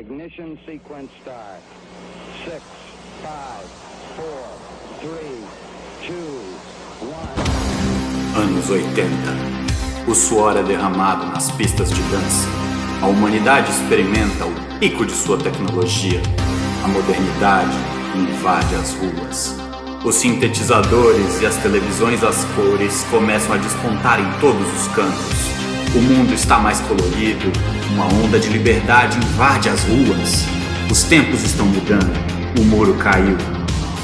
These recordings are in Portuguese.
Ignition sequence start. Six, five, four, three, two, one. Anos 80. O suor é derramado nas pistas de dança. A humanidade experimenta o pico de sua tecnologia. A modernidade invade as ruas. Os sintetizadores e as televisões às cores começam a despontar em todos os cantos. O mundo está mais colorido, uma onda de liberdade invade as ruas. Os tempos estão mudando, o muro caiu,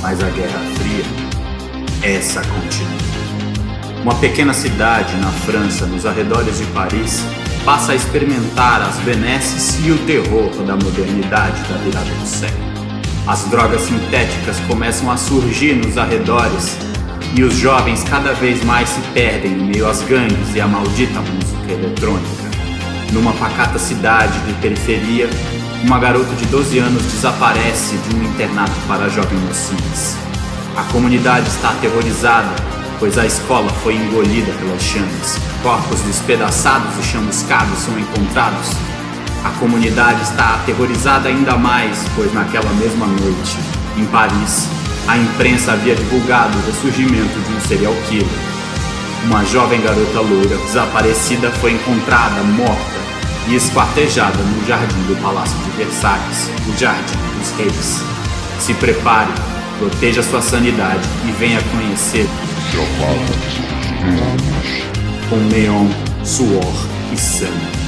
mas a Guerra Fria, essa continua. Uma pequena cidade na França, nos arredores de Paris, passa a experimentar as benesses e o terror da modernidade da virada do século. As drogas sintéticas começam a surgir nos arredores e os jovens cada vez mais se perdem em meio às gangues e à maldita música eletrônica. Numa pacata cidade de periferia, uma garota de 12 anos desaparece de um internato para jovens mocinhas. A comunidade está aterrorizada, pois a escola foi engolida pelas chamas. Corpos despedaçados e chamuscados são encontrados a comunidade está aterrorizada ainda mais, pois naquela mesma noite, em Paris, a imprensa havia divulgado o ressurgimento de um serial killer. Uma jovem garota loira desaparecida foi encontrada morta e esquartejada no jardim do Palácio de Versalhes, o Jardim dos Reis. Se prepare, proteja sua sanidade e venha conhecer com neon, suor e sangue.